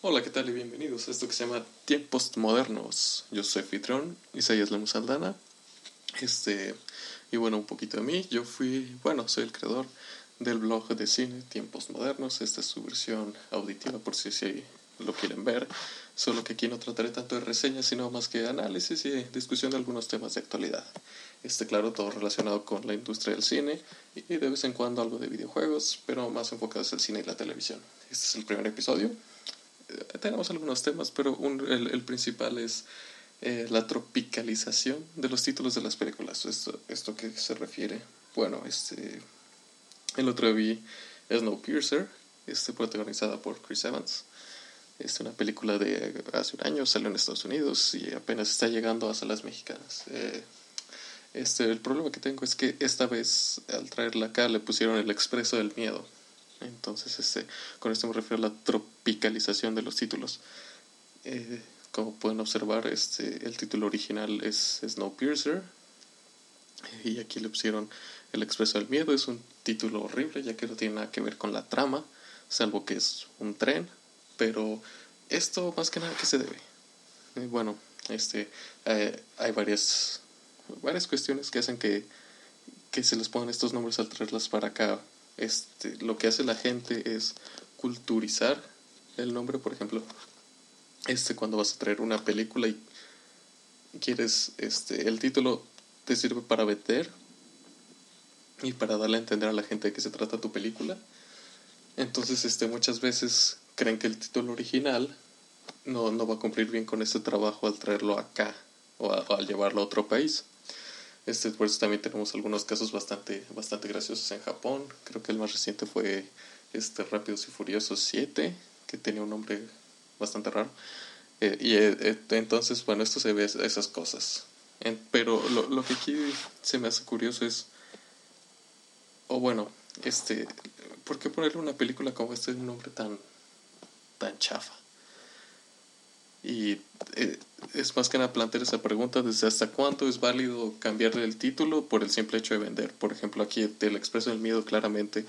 Hola, ¿qué tal y bienvenidos a esto que se llama Tiempos Modernos? Yo soy Fitrón, Isaías Lemus Aldana. Este, y bueno, un poquito de mí. Yo fui, bueno, soy el creador del blog de cine Tiempos Modernos. Esta es su versión auditiva por si, si lo quieren ver. Solo que aquí no trataré tanto de reseñas, sino más que análisis y discusión de algunos temas de actualidad. Este, claro, todo relacionado con la industria del cine y de vez en cuando algo de videojuegos, pero más enfocados al cine y la televisión. Este es el primer episodio. Eh, tenemos algunos temas, pero el, principal es eh, la tropicalización de los títulos de las películas. Esto, esto que se refiere, bueno, este, el otro vi Snowpiercer, este, protagonizada por Chris Evans. Es una película de hace un año, salió en Estados Unidos y apenas está llegando a salas mexicanas. Eh, este, el problema que tengo es que esta vez al traerla acá le pusieron el expreso del miedo. Entonces, este, con esto me refiero a la tropicalización de los títulos. Eh, como pueden observar, este, el título original es Snowpiercer. Y aquí le pusieron El Expreso del Miedo. Es un título horrible, ya que no tiene nada que ver con la trama, salvo que es un tren. Pero esto, más que nada, ¿qué se debe? Eh, bueno, este, eh, hay varias varias cuestiones que hacen que, que se les pongan estos nombres al traerlas para acá. Este, lo que hace la gente es culturizar el nombre, por ejemplo, este cuando vas a traer una película y quieres este el título te sirve para vender y para darle a entender a la gente de qué se trata tu película. Entonces, este muchas veces creen que el título original no, no va a cumplir bien con ese trabajo al traerlo acá o, al llevarlo a otro país. Este, por eso también tenemos algunos casos bastante, bastante graciosos en Japón. Creo que el más reciente fue este Rápidos y Furiosos 7, que tenía un nombre bastante raro. Eh, y eh, entonces, bueno, esto se ve esas cosas. Pero lo, lo que aquí se me hace curioso es, o bueno, este, ¿por qué ponerle una película como este un nombre tan, tan chafa? Y eh, es más que nada plantear esa pregunta desde hasta cuánto es válido cambiarle el título por el simple hecho de vender. Por ejemplo, aquí el Expreso del Miedo claramente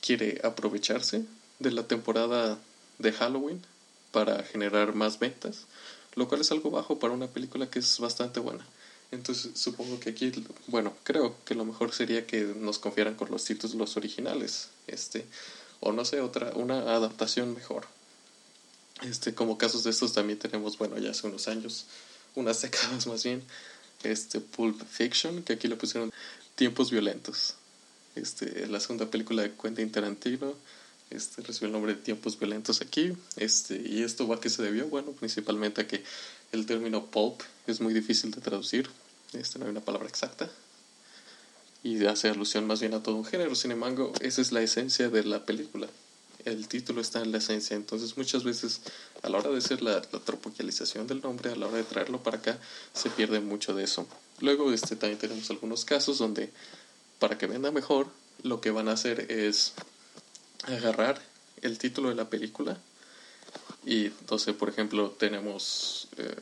quiere aprovecharse de la temporada de Halloween para generar más ventas, lo cual es algo bajo para una película que es bastante buena. Entonces supongo que aquí, bueno, creo que lo mejor sería que nos confiaran con los títulos originales, este, o no sé, otra, una adaptación mejor. Este, como casos de estos también tenemos, bueno, ya hace unos años, unas décadas más bien, este Pulp Fiction, que aquí le pusieron Tiempos Violentos. Este, la segunda película de Quentin Tarantino, este, recibió el nombre de Tiempos Violentos aquí. Este, y esto va a qué se debió, bueno, principalmente a que el término pulp es muy difícil de traducir, este, no hay una palabra exacta. Y hace alusión más bien a todo un género, sin embargo, esa es la esencia de la película el título está en la esencia. Entonces muchas veces a la hora de hacer la, la tropicalización del nombre, a la hora de traerlo para acá, se pierde mucho de eso. Luego este, también tenemos algunos casos donde para que venda mejor, lo que van a hacer es agarrar el título de la película y entonces por ejemplo tenemos eh,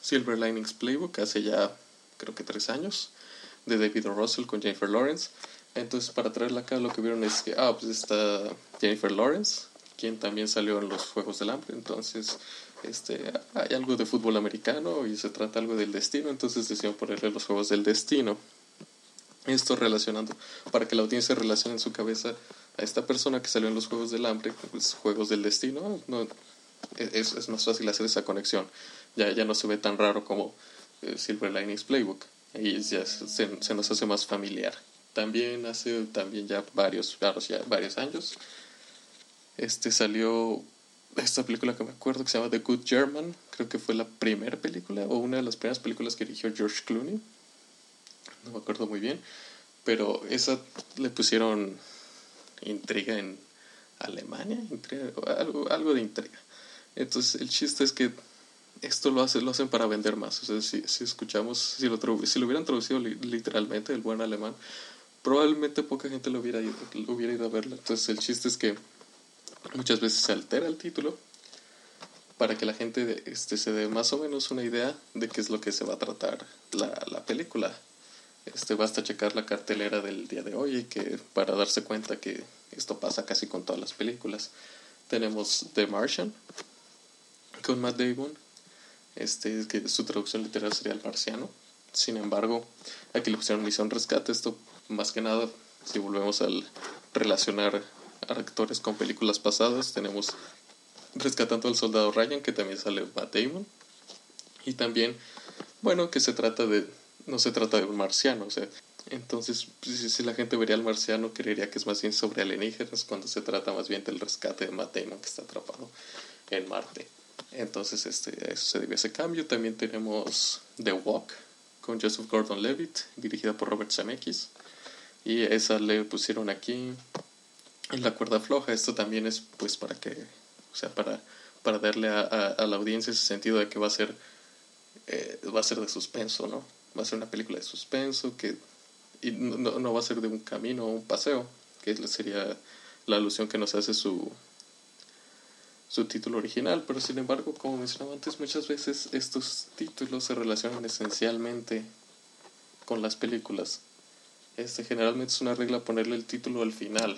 Silver Linings Playbook hace ya creo que tres años de David. Russell con Jennifer Lawrence entonces, para traerla acá, lo que vieron es que, ah, pues está Jennifer Lawrence, quien también salió en los Juegos del Hambre. Entonces, este, hay algo de fútbol americano y se trata algo del destino. Entonces, decidieron ponerle los Juegos del Destino. Esto relacionando, para que la audiencia relacione en su cabeza a esta persona que salió en los Juegos del Hambre, pues, Juegos del Destino. No, es, es más fácil hacer esa conexión. Ya, ya no se ve tan raro como eh, Silver Linings Playbook. Y ya se nos hace más familiar también hace también ya varios, claro, ya varios años, este salió esta película que me acuerdo que se llama The Good German, creo que fue la primera película o una de las primeras películas que dirigió George Clooney, no me acuerdo muy bien, pero esa le pusieron intriga en Alemania, intriga, algo, algo de intriga. Entonces el chiste es que esto lo, hace, lo hacen para vender más. O sea, si, si escuchamos, si lo, si lo hubieran traducido literalmente, el buen alemán, probablemente poca gente lo hubiera ido, hubiera ido a verla. Entonces el chiste es que muchas veces se altera el título para que la gente este, se dé más o menos una idea de qué es lo que se va a tratar la, la película. Este, basta checar la cartelera del día de hoy y que para darse cuenta que esto pasa casi con todas las películas. Tenemos The Martian con Matt Damon, este, que su traducción literal sería El Marciano. Sin embargo, aquí le pusieron Misión Rescate. Esto, más que nada, si volvemos al relacionar a actores con películas pasadas, tenemos Rescatando al Soldado Ryan, que también sale Matt Damon. Y también, bueno, que se trata de. No se trata de un marciano, o sea, entonces, si la gente vería al marciano, creería que es más bien sobre alienígenas, cuando se trata más bien del rescate de Matt Damon, que está atrapado en Marte. Entonces, este, eso se debe a ese cambio. También tenemos The Walk con Joseph Gordon-Levitt, dirigida por Robert Zemeckis. Y esa le pusieron aquí en la cuerda floja. Esto también es pues para que, o sea, para, para darle a, a, la audiencia ese sentido de que va a ser, eh, va a ser de suspenso, ¿no? Va a ser una película de suspenso que y no, no va a ser de un camino o un paseo, que sería la alusión que nos hace su, su título original, pero sin embargo, como mencionaba antes, muchas veces estos títulos se relacionan esencialmente con las películas. Este generalmente es una regla ponerle el título al final.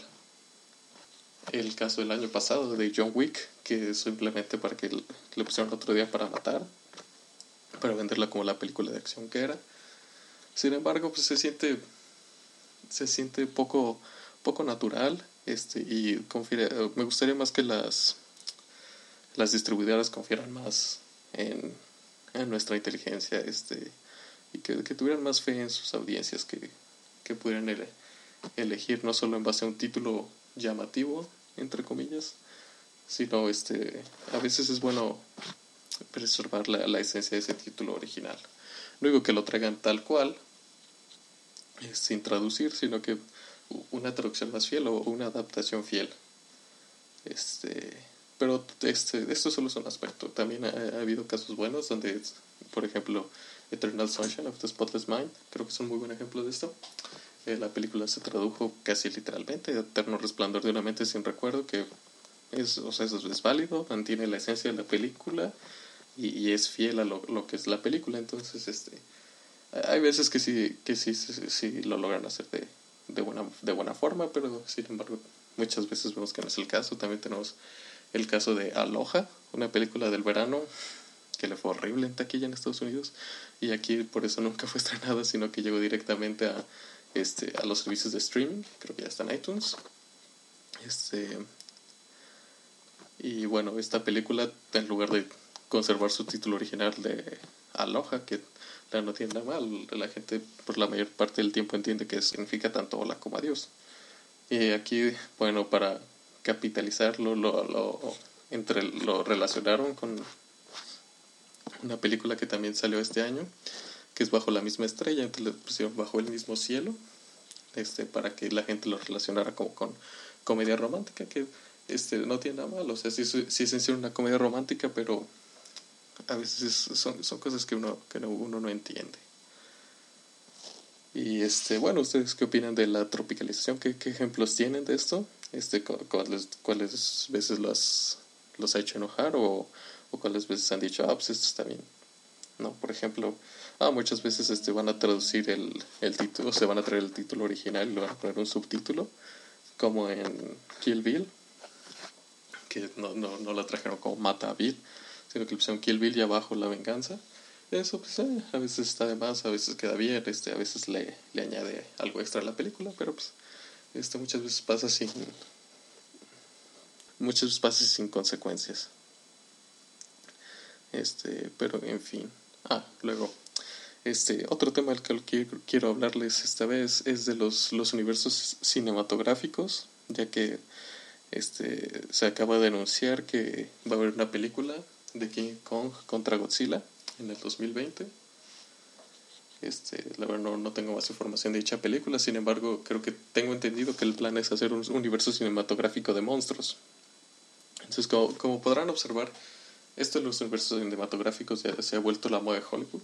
El caso del año pasado de John Wick, que simplemente para que le pusieron otro día para matar, para venderla como la película de acción que era. Sin embargo, pues se siente se siente poco poco natural este y me gustaría más que las las distribuidoras confieran más en, en nuestra inteligencia este y que, que, tuvieran más fe en sus audiencias que, que pudieran elegir no solo en base a un título llamativo entre comillas sino este a veces es bueno preservar la, la esencia de ese título original no digo que lo traigan tal cual sin traducir sino que una traducción más fiel o una adaptación fiel este pero este, esto solo es un aspecto. También ha, habido casos buenos donde, por ejemplo, Eternal Sunshine of the Spotless Mind, creo que es un muy buen ejemplo de esto. Eh, la película se tradujo casi literalmente, Eterno Resplandor de una mente sin recuerdo, que es, o sea, es, válido, mantiene la esencia de la película y, y es fiel a lo, lo, que es la película. Entonces, este hay veces que sí, que sí, sí, lo logran hacer de, de, buena, de buena forma, pero sin embargo, muchas veces vemos que no es el caso. También tenemos el caso de Aloha, una película del verano que le fue horrible en taquilla en Estados Unidos y aquí por eso nunca fue estrenada, sino que llegó directamente a, este, a los servicios de streaming, creo que ya está en iTunes. Este, y bueno, esta película, en lugar de conservar su título original de Aloha, que no tiene nada mal, la gente por la mayor parte del tiempo entiende que significa tanto hola como adiós. Y aquí, bueno, para capitalizarlo, lo, lo, entre, lo relacionaron con una película que también salió este año, que es Bajo la misma estrella, entonces le pusieron Bajo el mismo cielo, este, para que la gente lo relacionara como con comedia romántica, que este, no tiene nada malo, o sea, sí, sí es en sí una comedia romántica, pero a veces son, son cosas que uno, que uno no entiende. Y este, bueno, ¿ustedes qué opinan de la tropicalización? ¿Qué, qué ejemplos tienen de esto? Este, ¿cuáles, ¿Cuáles veces los, los ha hecho enojar o, o cuáles veces han dicho, ah, pues esto está bien? No, por ejemplo, ah, muchas veces este, van a traducir el, el título, se van a traer el título original y lo van a poner un subtítulo, como en Kill Bill, que no, no, no la trajeron como Mata a Bill, sino que le pusieron Kill Bill y abajo La Venganza eso pues eh, a veces está de más, a veces queda bien, este, a veces le, le añade algo extra a la película, pero pues este, muchas veces pasa sin muchas veces pasa sin consecuencias. Este, pero en fin. Ah, luego este otro tema del que quiero, hablarles esta vez es de los, los universos cinematográficos, ya que este se acaba de anunciar que va a haber una película de King Kong contra Godzilla en el 2020. Este, la verdad no, no, tengo más información de dicha película, sin embargo creo que tengo entendido que el plan es hacer un universo cinematográfico de monstruos. Entonces como, como podrán observar, esto de los universos cinematográficos ya se ha vuelto la moda de Hollywood,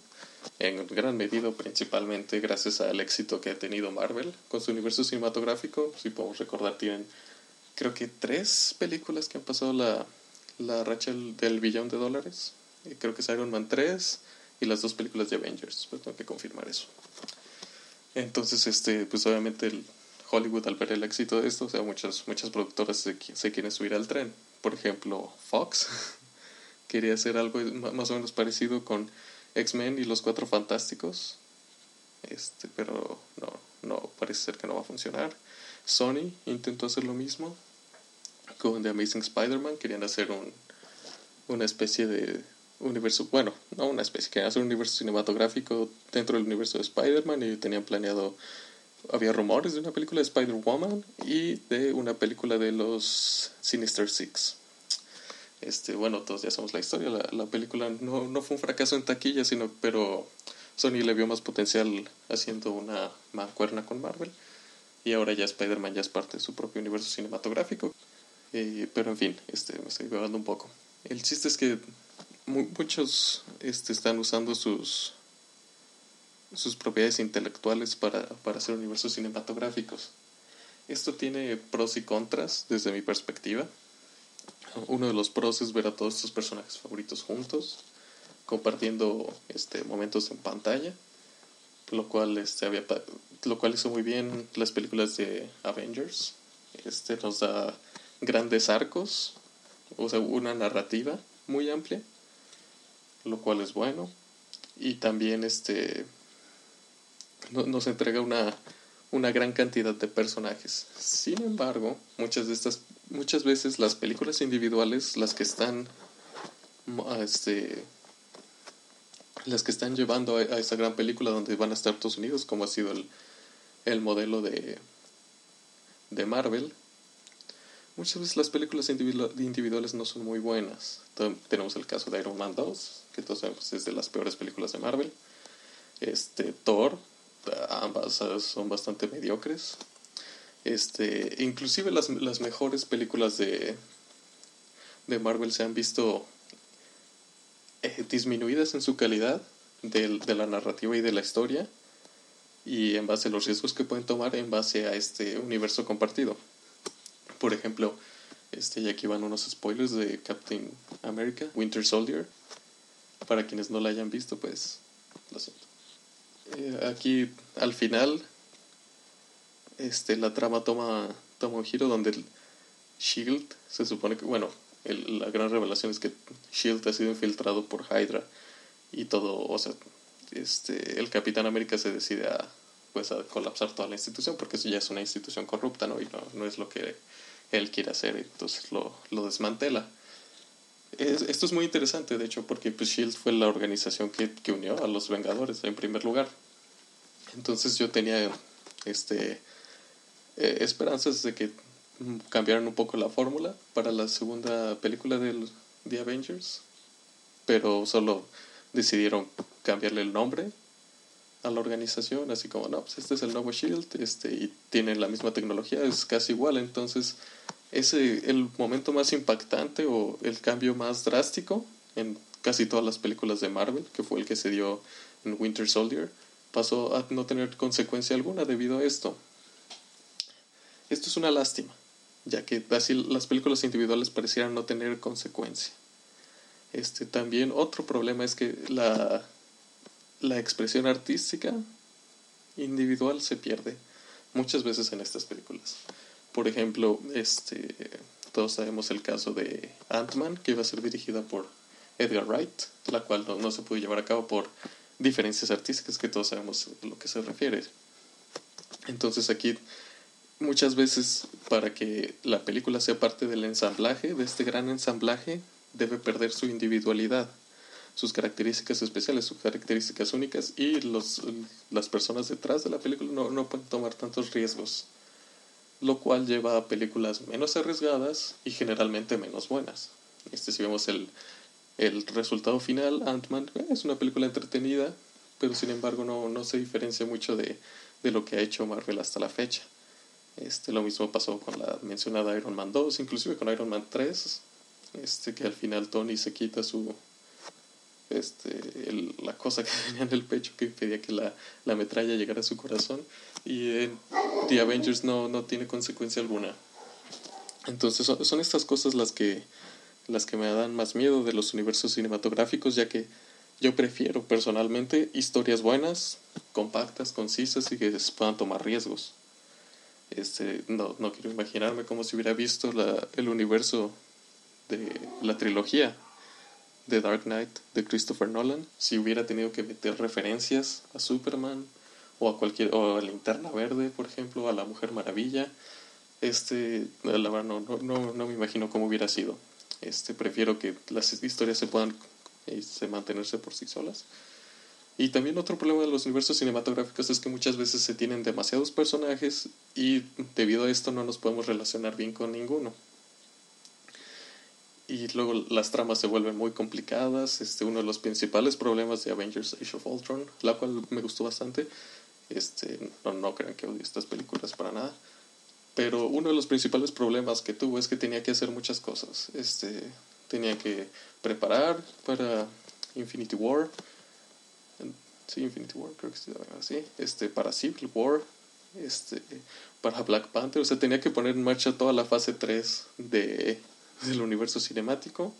en gran medida principalmente gracias al éxito que ha tenido Marvel con su universo cinematográfico. Si podemos recordar, tienen creo que tres películas que han pasado la, la racha del billón de dólares. Eh, creo que es Iron Man 3 y las dos películas de Avengers, pues tengo que confirmar eso. Entonces, este, pues obviamente el Hollywood al ver el éxito de esto, o sea, muchas, muchas productoras se, se quieren subir al tren. Por ejemplo, Fox quería hacer algo más o menos parecido con X-Men y los Cuatro Fantásticos. Este, pero no, no, parece ser que no va a funcionar. Sony intentó hacer lo mismo con The Amazing Spider-Man. Querían hacer un, una especie de universo, bueno, no una especie, querían hacer un universo cinematográfico dentro del universo de Spider-Man y tenían planeado, había rumores de una película de Spider-Woman y de una película de los Sinister Six. Este, bueno, todos ya sabemos la historia, la, la película no, no fue un fracaso en taquilla, sino, pero Sony le vio más potencial haciendo una mancuerna con Marvel y ahora ya Spider-Man ya es parte de su propio universo cinematográfico. Pero en fin, este, me estoy bebando un poco. El chiste es que muchos este, están usando sus, sus propiedades intelectuales para, para hacer universos cinematográficos. Esto tiene pros y contras desde mi perspectiva. Uno de los pros es ver a todos estos personajes favoritos juntos, compartiendo este, momentos en pantalla, lo cual, este, había, lo cual hizo muy bien las películas de Avengers. Este, nos da grandes arcos, o sea, una narrativa muy amplia, lo cual es bueno. Y también este nos entrega una, una gran cantidad de personajes. Sin embargo, muchas de estas muchas veces las películas individuales, las que están este las que están llevando a, a esta gran película donde van a estar todos unidos, como ha sido el, el modelo de, de Marvel, muchas veces las películas individuales no son muy buenas. tenemos el caso de Iron Man 2, que todos sabemos es de las peores películas de Marvel. Este, Thor, ambas son bastante mediocres. Este, inclusive las, las mejores películas de, de Marvel se han visto eh, disminuidas en su calidad de, de la narrativa y de la historia y en base a los riesgos que pueden tomar en base a este universo compartido. Por ejemplo, este, y aquí van unos spoilers de Captain America, Winter Soldier. Para quienes no la hayan visto, pues lo siento. Eh, aquí al final, este, la trama toma, toma un giro donde el Shield se supone que, bueno, la gran revelación es que Shield ha sido infiltrado por Hydra y todo, o sea, este, el Capitán América se decide a, pues, a colapsar toda la institución porque eso ya es una institución corrupta, ¿no? Y no, no es lo que él quiere hacer, entonces lo, lo desmantela. Esto es muy interesante, de hecho, porque pues, Shield fue la organización que, que, unió a los Vengadores en primer lugar. Entonces yo tenía este, eh, esperanzas de que cambiaran un poco la fórmula para la segunda película de The Avengers, pero solo decidieron cambiarle el nombre a la organización, así como, no, pues este es el nuevo Shield, este, y tiene la misma tecnología, es casi igual, entonces ese el momento más impactante o el cambio más drástico en casi todas las películas de Marvel, que fue el que se dio en Winter Soldier, pasó a no tener consecuencia alguna debido a esto. Esto es una lástima, ya que así las películas individuales parecieran no tener consecuencia. Este también otro problema es que la la expresión artística individual se pierde muchas veces en estas películas. Por ejemplo, este, todos sabemos el caso de Ant-Man, que iba a ser dirigida por Edgar Wright, la cual no, se pudo llevar a cabo por diferencias artísticas, que todos sabemos a lo que se refiere. Entonces aquí, muchas veces, para que la película sea parte del ensamblaje, de este gran ensamblaje, debe perder su individualidad sus características especiales, sus características únicas y los, las personas detrás de la película no, no pueden tomar tantos riesgos, lo cual lleva a películas menos arriesgadas y generalmente menos buenas. Este, si vemos el, el resultado final, Ant-Man eh, es una película entretenida, pero sin embargo no, no se diferencia mucho de, de lo que ha hecho Marvel hasta la fecha. Este, lo mismo pasó con la mencionada Iron Man 2, inclusive con Iron Man 3, este, que al final Tony se quita su, este, la cosa que tenía en el pecho que impedía que la, la metralla llegara a su corazón y en The Avengers no, no tiene consecuencia alguna. Entonces son, estas cosas las que las que me dan más miedo de los universos cinematográficos, ya que yo prefiero personalmente historias buenas, compactas, concisas y que se puedan tomar riesgos. Este, no, no quiero imaginarme como si hubiera visto la, el universo de la trilogía de Dark Knight de Christopher Nolan, si hubiera tenido que meter referencias a Superman o a cualquier o a Linterna Verde, por ejemplo, a la Mujer Maravilla, este, la verdad no, no, no, no me imagino cómo hubiera sido. Este, prefiero que las historias se puedan eh, se mantenerse por sí solas. Y también otro problema de los universos cinematográficos es que muchas veces se tienen demasiados personajes y debido a esto no nos podemos relacionar bien con ninguno. Y luego las tramas se vuelven muy complicadas. Este, uno de los principales problemas de Avengers Age of Ultron, la cual me gustó bastante. Este, no, no crean que odio estas películas para nada. Pero uno de los principales problemas que tuvo es que tenía que hacer muchas cosas. Este, tenía que preparar para Infinity War. Sí, Infinity War, creo que sí, así. Este, para Civil War. Este, para Black Panther. O sea, tenía que poner en marcha toda la fase 3 de del universo cinemático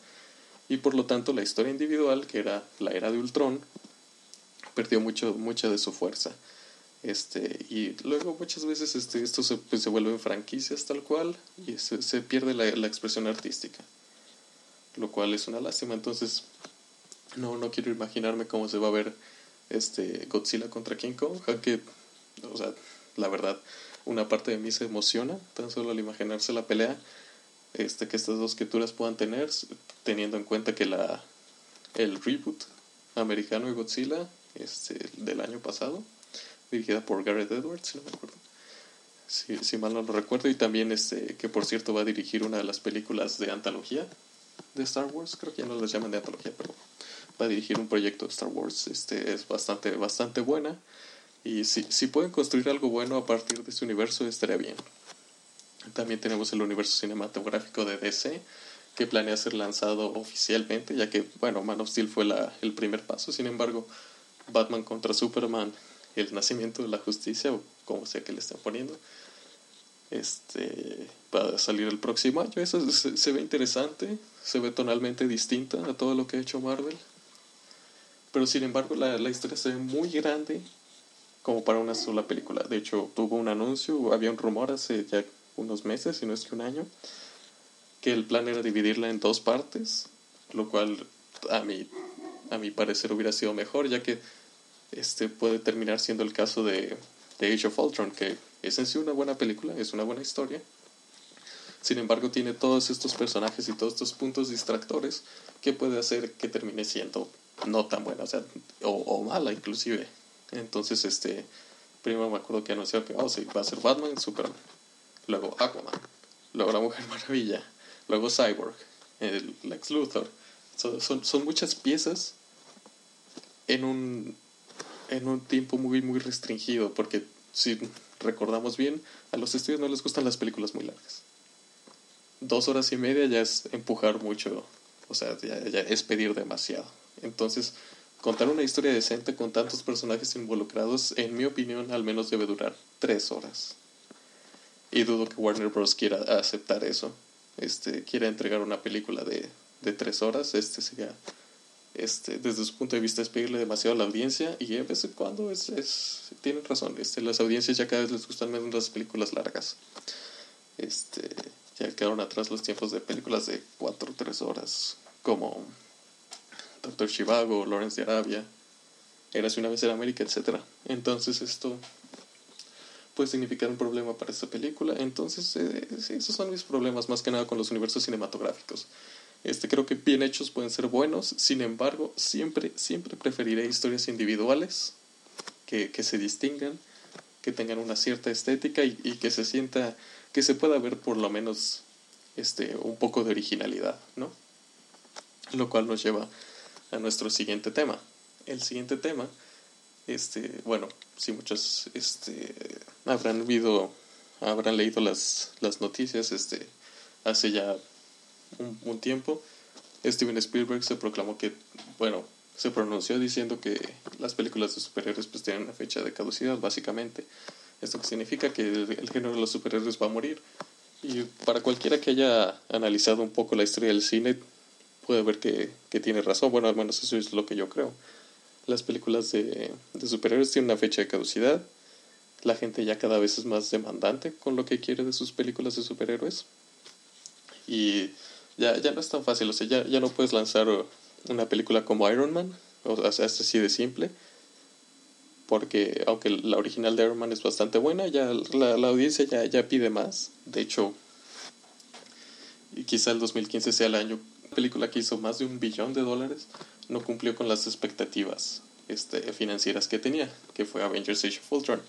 y por lo tanto la historia individual, que era la era de Ultron, perdió mucho, mucha de su fuerza. Este, y luego muchas veces este, esto se, pues, se vuelve en franquicias tal cual y se, se pierde la, la, expresión artística, lo cual es una lástima. Entonces, no, no quiero imaginarme cómo se va a ver este, Godzilla contra King Kong, aunque, o sea, la verdad, una parte de mí se emociona tan solo al imaginarse la pelea este, que estas dos criaturas puedan tener, teniendo en cuenta que la, el reboot americano de Godzilla este, del año pasado, dirigida por Gareth Edwards, si no me acuerdo. Si, si, mal no lo recuerdo, y también este, que por cierto va a dirigir una de las películas de antología de Star Wars, creo que ya no las llaman de antología, pero va a dirigir un proyecto de Star Wars, este es bastante, bastante buena, y si, si pueden construir algo bueno a partir de este universo estaría bien. También tenemos el universo cinematográfico de DC, que planea ser lanzado oficialmente, ya que, bueno, Man of Steel fue la, el primer paso. Sin embargo, Batman contra Superman, el nacimiento de la justicia, o como sea que le estén poniendo, este va a salir el próximo año. Eso se, se, ve interesante, se ve tonalmente distinta a todo lo que ha hecho Marvel. Pero sin embargo, la, la historia se ve muy grande como para una sola película. De hecho, tuvo un anuncio, había un rumor hace ya unos meses, si no es que un año, que el plan era dividirla en dos partes, lo cual a mi, a mi parecer hubiera sido mejor, ya que este puede terminar siendo el caso de, de Age of Ultron, que es en sí una buena película, es una buena historia. Sin embargo, tiene todos estos personajes y todos estos puntos distractores que puede hacer que termine siendo no tan buena, o sea, o, o mala inclusive. Entonces, este, primero me acuerdo que anunció que oh, sí, va a ser Batman, Superman luego Aquaman, luego la Mujer Maravilla, luego Cyborg, el Lex Luthor. Son, son, muchas piezas en un, en un tiempo muy, muy restringido, porque si recordamos bien, a los estudios no les gustan las películas muy largas. Dos horas y media ya es empujar mucho, o sea, ya, ya es pedir demasiado. Entonces, contar una historia decente con tantos personajes involucrados, en mi opinión, al menos debe durar tres horas. Y dudo que Warner Bros. quiera aceptar eso. Este, quiera entregar una película de, de tres horas. Este sería, este, desde su punto de vista, es pedirle demasiado a la audiencia. Y en vez de cuando es, es, tienen razón. Este, las audiencias ya cada vez les gustan menos las películas largas. Este, ya quedaron atrás los tiempos de películas de cuatro o tres horas. Como Doctor Chivago, Lawrence de Arabia, Eras una vez en América, etc. Entonces esto puede significar un problema para esta película. Entonces, eh, esos son mis problemas más que nada con los universos cinematográficos. Este, creo que bien hechos pueden ser buenos, sin embargo, siempre, siempre preferiré historias individuales que, que se distingan, que tengan una cierta estética y, y, que se sienta, que se pueda ver por lo menos este, un poco de originalidad, ¿no? Lo cual nos lleva a nuestro siguiente tema. El siguiente tema este, bueno, si muchos este, habrán visto, habrán leído las, las noticias este, hace ya un, un, tiempo. Steven Spielberg se proclamó que, bueno, se pronunció diciendo que las películas de superhéroes pues tienen una fecha de caducidad, básicamente. Esto que significa que el, el género de los superhéroes va a morir. Y para cualquiera que haya analizado un poco la historia del cine, puede ver que, que tiene razón. Bueno, al menos eso es lo que yo creo. Las películas de, de superhéroes tienen una fecha de caducidad. La gente ya cada vez es más demandante con lo que quiere de sus películas de superhéroes. Y ya, ya no es tan fácil. O sea, ya, ya no puedes lanzar una película como Iron Man. O sea, es así de simple. Porque aunque la original de Iron Man es bastante buena, ya la, la audiencia ya, ya pide más. De hecho, y quizá el 2015 sea el año película que hizo más de un billón de dólares no cumplió con las expectativas este, financieras que tenía, que fue Avengers Age of Ultron,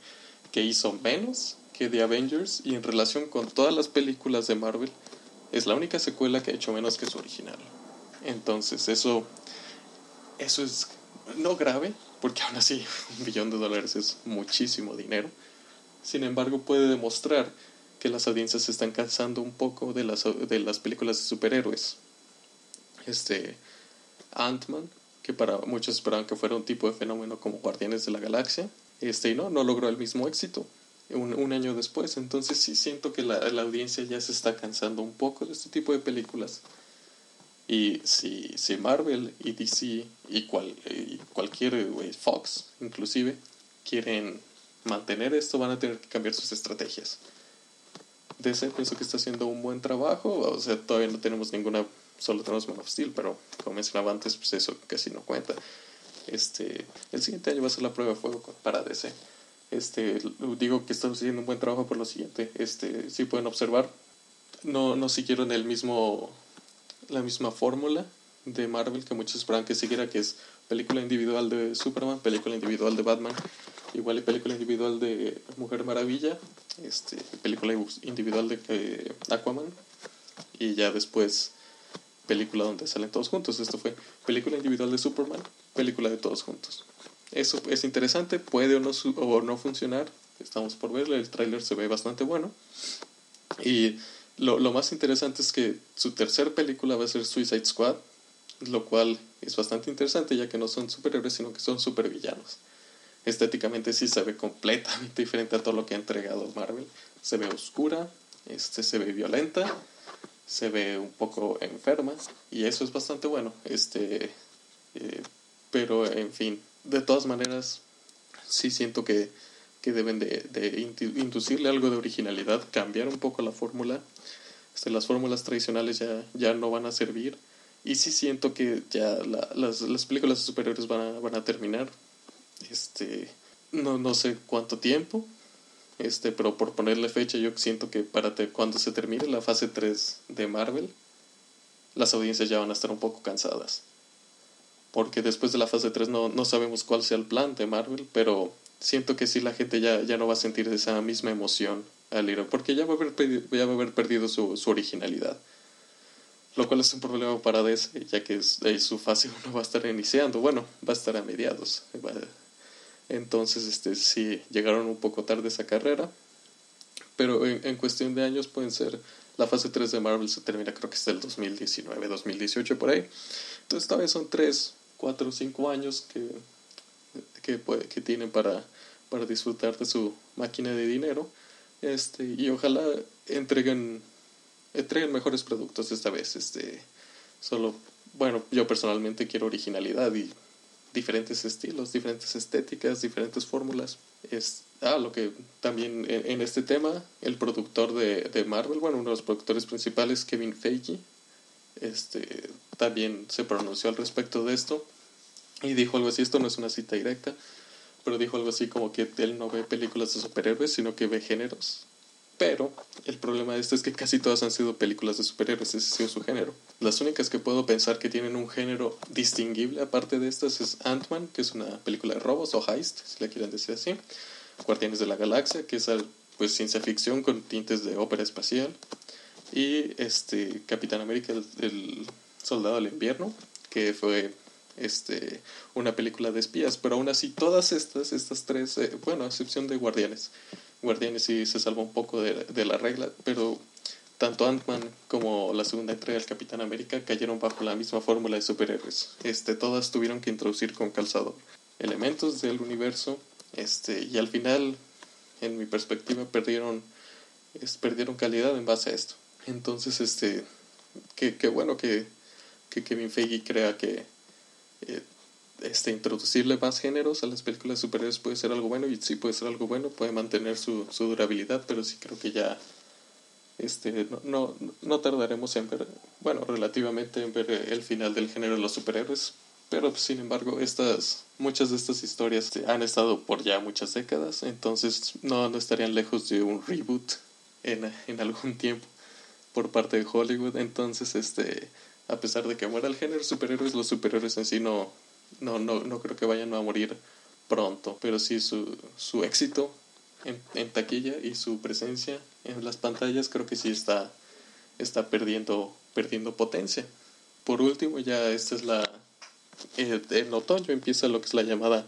que hizo menos que The Avengers y en relación con todas las películas de Marvel es la única secuela que ha hecho menos que su original. Entonces eso, eso es no grave, porque aún así un billón de dólares es muchísimo dinero. Sin embargo, puede demostrar que las audiencias están cansando un poco de las, de las películas de superhéroes este Ant-Man, que para muchos esperaban que fuera un tipo de fenómeno como Guardianes de la Galaxia, este, y no, no logró el mismo éxito un, año después. Entonces sí siento que la, audiencia ya se está cansando un poco de este tipo de películas. Y si, si Marvel y DC y, cual, y cualquier Fox inclusive quieren mantener esto, van a tener que cambiar sus estrategias. DC pienso que está haciendo un buen trabajo, o sea, todavía no tenemos ninguna solo tenemos Man of Steel, pero como mencionaba antes, pues eso casi no cuenta. Este, el siguiente año va a ser la prueba de fuego para DC. Este, digo que estamos haciendo un buen trabajo por lo siguiente. Este, si pueden observar, no, no siguieron el mismo, la misma fórmula de Marvel que muchos esperan que siguiera, que es película individual de Superman, película individual de Batman, igual y película individual de Mujer Maravilla, este, película individual de eh, Aquaman, y ya después película donde salen todos juntos. Esto fue película individual de Superman, película de todos juntos. Eso es interesante, puede o no, o no funcionar. Estamos por verlo, el tráiler se ve bastante bueno. Y lo, lo más interesante es que su tercer película va a ser Suicide Squad, lo cual es bastante interesante ya que no son superhéroes, sino que son supervillanos. Estéticamente sí se ve completamente diferente a todo lo que ha entregado Marvel. Se ve oscura, este, se ve violenta se ve un poco enferma y eso es bastante bueno. Este, eh, pero en fin, de todas maneras, sí siento que, que deben de, de, inducirle algo de originalidad, cambiar un poco la fórmula. Este, las fórmulas tradicionales ya, ya no van a servir. Y sí siento que ya la, las, las películas superiores van a, van a terminar. Este, no, no sé cuánto tiempo, este, pero por ponerle fecha, yo siento que para cuando se termine la fase 3 de Marvel, las audiencias ya van a estar un poco cansadas. Porque después de la fase 3 no, no sabemos cuál sea el plan de Marvel, pero siento que sí la gente ya, ya no va a sentir esa misma emoción al ir, porque ya va a haber, ya va a haber perdido su, su originalidad. Lo cual es un problema para DC, ya que es, su fase 1 va a estar iniciando, bueno, va a estar a mediados. Entonces, este, sí, llegaron un poco tarde esa carrera. Pero en, cuestión de años pueden ser... La fase 3 de Marvel se termina creo que es el 2019, 2018 por ahí. Entonces tal vez son 3, 4, 5 años que, que, puede, que tienen para, para disfrutar de su máquina de dinero. Este, y ojalá entreguen, entreguen mejores productos esta vez. Este, solo, bueno, yo personalmente quiero originalidad y diferentes estilos, diferentes estéticas, diferentes fórmulas. Es ah, lo que también en, este tema, el productor de, de, Marvel, bueno, uno de los productores principales, Kevin Feige, este, también se pronunció al respecto de esto y dijo algo así, esto no es una cita directa, pero dijo algo así como que él no ve películas de superhéroes, sino que ve géneros. Pero el problema de esto es que casi todas han sido películas de superhéroes, ese ha sido su género. Las únicas que puedo pensar que tienen un género distinguible aparte de estas es Ant-Man, que es una película de robos o heist, si le quieren decir así. Guardianes de la Galaxia, que es pues ciencia ficción con tintes de ópera espacial. Y este Capitán América, el, Soldado del Invierno, que fue este, una película de espías, pero aún así todas estas, estas tres, eh, bueno, a excepción de Guardianes, Guardianes sí se salva un poco de, de la regla, pero tanto Ant-Man como la segunda entrega del Capitán América cayeron bajo la misma fórmula de superhéroes. Este, todas tuvieron que introducir con calzador elementos del universo este, y al final, en mi perspectiva, perdieron, perdieron calidad en base a esto. Entonces, este, qué, qué bueno que, que Kevin Feige crea que eh, este, introducirle más géneros a las películas de superhéroes puede ser algo bueno y sí puede ser algo bueno, puede mantener su, su durabilidad, pero sí creo que ya este, no, no, no tardaremos en ver, bueno, relativamente en ver el final del género de los superhéroes, pero sin embargo estas muchas de estas historias han estado por ya muchas décadas entonces no, no estarían lejos de un reboot en, en algún tiempo por parte de Hollywood. Entonces este a pesar de que muera el género superhéroes los superhéroes en sí no no no, no creo que vayan a morir pronto pero sí su, su éxito en, en taquilla y su presencia en las pantallas creo que sí está está perdiendo perdiendo potencia por último ya esta es la eh, en otoño empieza lo que es la llamada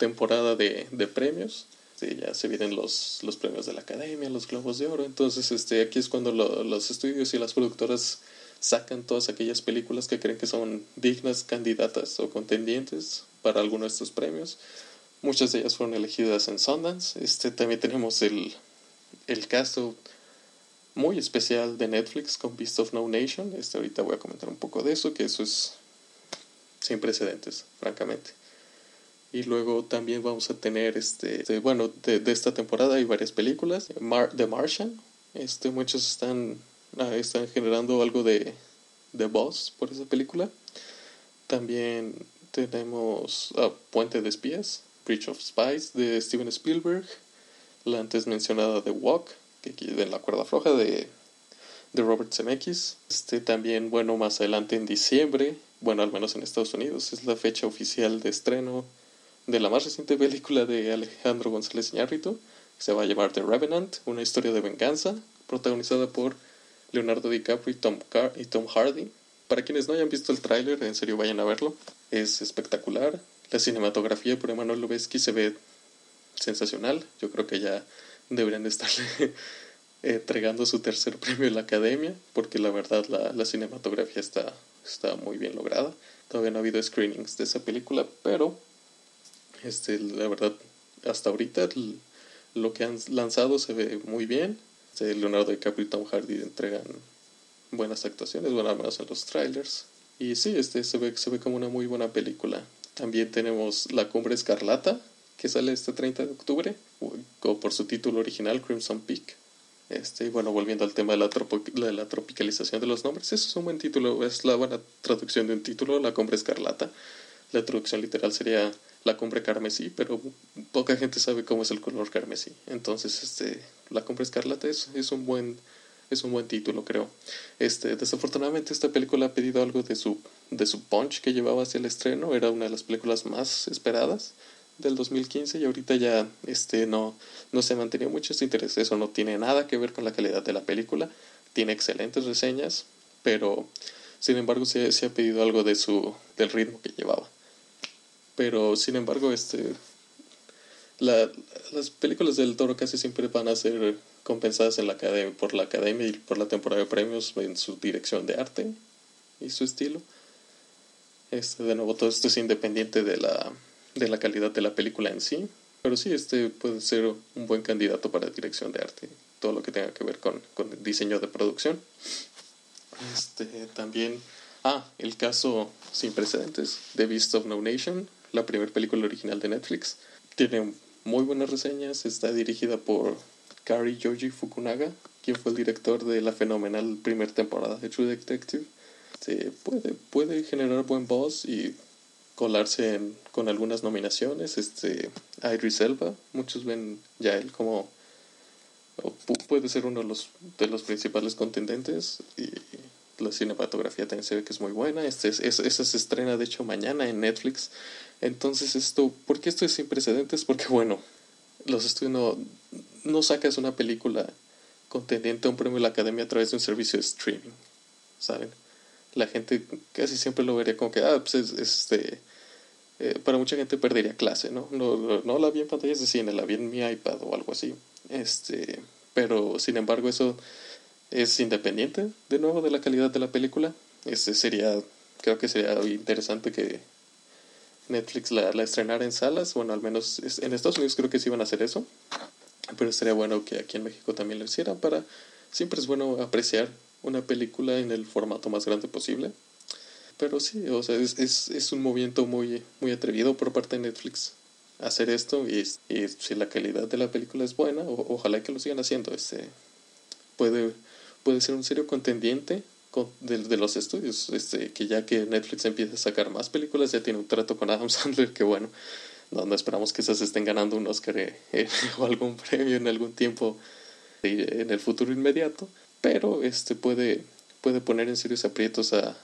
temporada de, de premios. ya se vienen los, los premios de la academia, los globos de oro. Entonces, este, aquí es cuando los estudios y las productoras sacan todas aquellas películas que creen que son dignas candidatas o contendientes para alguno de estos premios. Muchas de ellas fueron elegidas en Sundance. Este, también tenemos el, el caso muy especial de Netflix con Beast of No Nation. Este, ahorita voy a comentar un poco de eso, que eso es sin precedentes, francamente. Y luego también vamos a tener, este, bueno, de, esta temporada hay varias películas. Mar The Martian, este, muchos están, ah, están generando algo de, de voz por esa película. También tenemos ah, Puente de Espías, Bridge of Spies de Steven Spielberg. La antes mencionada The Walk, que de la cuerda floja de, de Robert Zemeckis. Este, también, bueno, más adelante en diciembre bueno, al menos en Estados Unidos, es la fecha oficial de estreno de la más reciente película de Alejandro González Iñárritu, que se va a llamar The Revenant, una historia de venganza, protagonizada por Leonardo DiCaprio y Tom, y Tom Hardy. Para quienes no hayan visto el tráiler, en serio vayan a verlo. Es espectacular. La cinematografía por Emanuel Lubezki se ve sensacional. Yo creo que ya deberían estarle entregando su tercer premio en la academia, porque la verdad la, la cinematografía está está muy bien lograda. Todavía no ha habido screenings de esa película, pero este, la verdad, hasta ahorita lo que han lanzado se ve muy bien. Este, Leonardo DiCaprio y Tom Hardy entregan buenas actuaciones, bueno, al en los trailers. Y sí, este se ve, se ve como una muy buena película. También tenemos La Cumbre Escarlata, que sale este 30 de octubre, o por su título original, Crimson Peak. Este, bueno, volviendo al tema de la, de la tropicalización de los nombres, eso es un buen título, es la buena traducción de un título, La Cumbre Escarlata. La traducción literal sería La Cumbre Carmesí, pero poca gente sabe cómo es el color carmesí. Entonces, este, La Cumbre Escarlata es, es un buen es un buen título, creo. Este, desafortunadamente esta película ha pedido algo de su de su punch que llevaba hacia el estreno, era una de las películas más esperadas del 2015 y ahorita ya este no no se ha mantenido mucho ese interés. Eso no tiene nada que ver con la calidad de la película. Tiene excelentes reseñas pero sin embargo se, se ha pedido algo de su del ritmo que llevaba. Pero sin embargo este la, las películas del toro casi siempre van a ser compensadas en la academia, por la academia y por la temporada de premios en su dirección de arte y su estilo este de nuevo todo esto es independiente de la de la calidad de la película en sí, pero sí, este puede ser un buen candidato para dirección de arte, todo lo que tenga que ver con, con el diseño de producción. Este, también, ah, el caso sin precedentes de Beast of No Nation, la primera película original de Netflix. Tiene muy buenas reseñas, está dirigida por Kari Yoji Fukunaga, quien fue el director de la fenomenal primera temporada de True Detective. Se puede, puede generar buen voz y colarse con algunas nominaciones. Este, Idris Elba, muchos ven ya él como puede ser uno de los, de los principales contendentes y la cinematografía también se ve que es muy buena. Este, es, esa se estrena de hecho mañana en Netflix. Entonces esto, ¿por qué esto es sin precedentes? Porque bueno, los estudios no, no sacas una película contendiente a un premio de la academia a través de un servicio de streaming, ¿saben? La gente casi siempre lo vería como que, ah, pues es este para mucha gente perdería clase, ¿no? ¿no? No la vi en pantallas de cine, la vi en mi iPad o algo así. Este, pero sin embargo eso es independiente de nuevo de la calidad de la película. Este sería, creo que sería interesante que Netflix la, la estrenara en salas, bueno, al menos en Estados Unidos creo que sí iban a hacer eso, pero sería bueno que aquí en México también lo hicieran para, siempre es bueno apreciar una película en el formato más grande posible pero sí, o sea, es, es, es, un movimiento muy, muy atrevido por parte de Netflix hacer esto y, si la calidad de la película es buena, ojalá que lo sigan haciendo. Este, puede, puede ser un serio contendiente de, de, los estudios, este, que ya que Netflix empieza a sacar más películas, ya tiene un trato con Adam Sandler, que bueno, no esperamos que esas estén ganando un Oscar eh, eh, o algún premio en algún tiempo en el futuro inmediato, pero este puede, puede poner en serios aprietos a,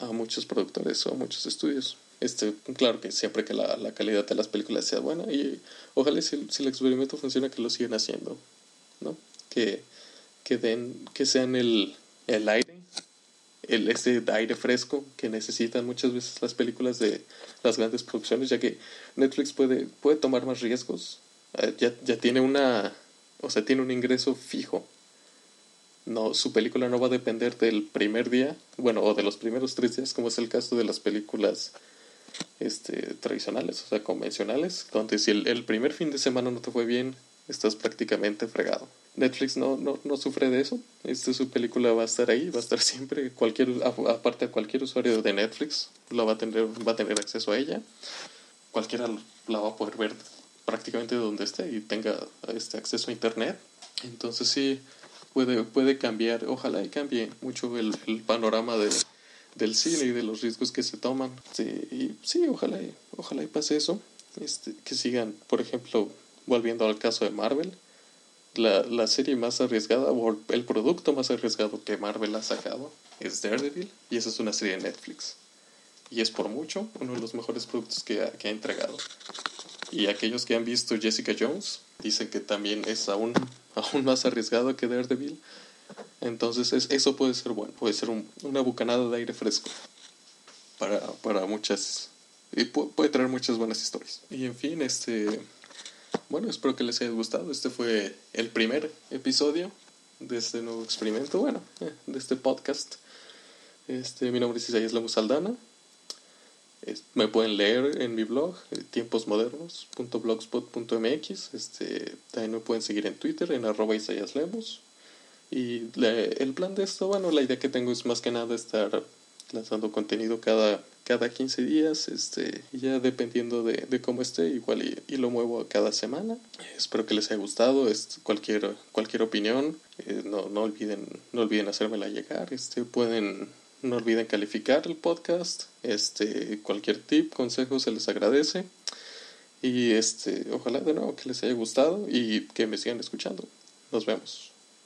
a muchos productores o a muchos estudios. Este, claro que siempre que la, la calidad de las películas sea buena y ojalá si, si el experimento funciona que lo sigan haciendo, ¿no? Que, que den, que sean el, el aire, el ese aire fresco que necesitan muchas veces las películas de las grandes producciones, ya que Netflix puede, puede tomar más riesgos, eh, ya, ya tiene una, o sea, tiene un ingreso fijo no, su película no va a depender del primer día, bueno, o de los primeros tres días, como es el caso de las películas este, tradicionales, o sea, convencionales, donde si el, primer fin de semana no te fue bien, estás prácticamente fregado. Netflix no, no, no sufre de eso, este, su película va a estar ahí, va a estar siempre, cualquier, aparte cualquier usuario de Netflix la va a tener, va a tener acceso a ella, cualquiera la va a poder ver prácticamente donde esté y tenga este acceso a internet. Entonces sí, puede, puede cambiar, ojalá y cambie mucho el, panorama de, del cine y de los riesgos que se toman. Sí, sí, ojalá y, ojalá y pase eso. Este, que sigan, por ejemplo, volviendo al caso de Marvel, la, la serie más arriesgada o el producto más arriesgado que Marvel ha sacado es Daredevil y esa es una serie de Netflix. Y es por mucho uno de los mejores productos que ha, que ha entregado. Y aquellos que han visto Jessica Jones dicen que también es aún aún más arriesgado que Daredevil. Entonces es, eso puede ser bueno, puede ser una bucanada de aire fresco para, para muchas... Y puede traer muchas buenas historias. Y en fin, este... Bueno, espero que les haya gustado. Este fue el primer episodio de este nuevo experimento, bueno, eh, de este podcast. Este, mi nombre es Isaías Lemos Saldana. Me pueden leer en mi blog, eh, tiemposmodernos.blogspot.mx. Este, también me pueden seguir en Twitter, en arroba Isaías Lemos. Y el plan de esto, bueno, la idea que tengo es más que nada estar lanzando contenido cada, cada 15 días, este, ya dependiendo de, de cómo esté, igual y, y, lo muevo cada semana. Espero que les haya gustado, es, cualquier, cualquier opinión, eh, no, no, olviden, no olviden hacérmela llegar, este, pueden no olviden calificar el podcast. Este, cualquier tip, consejo se les agradece. Y este, ojalá de nuevo que les haya gustado y que me sigan escuchando. Nos vemos.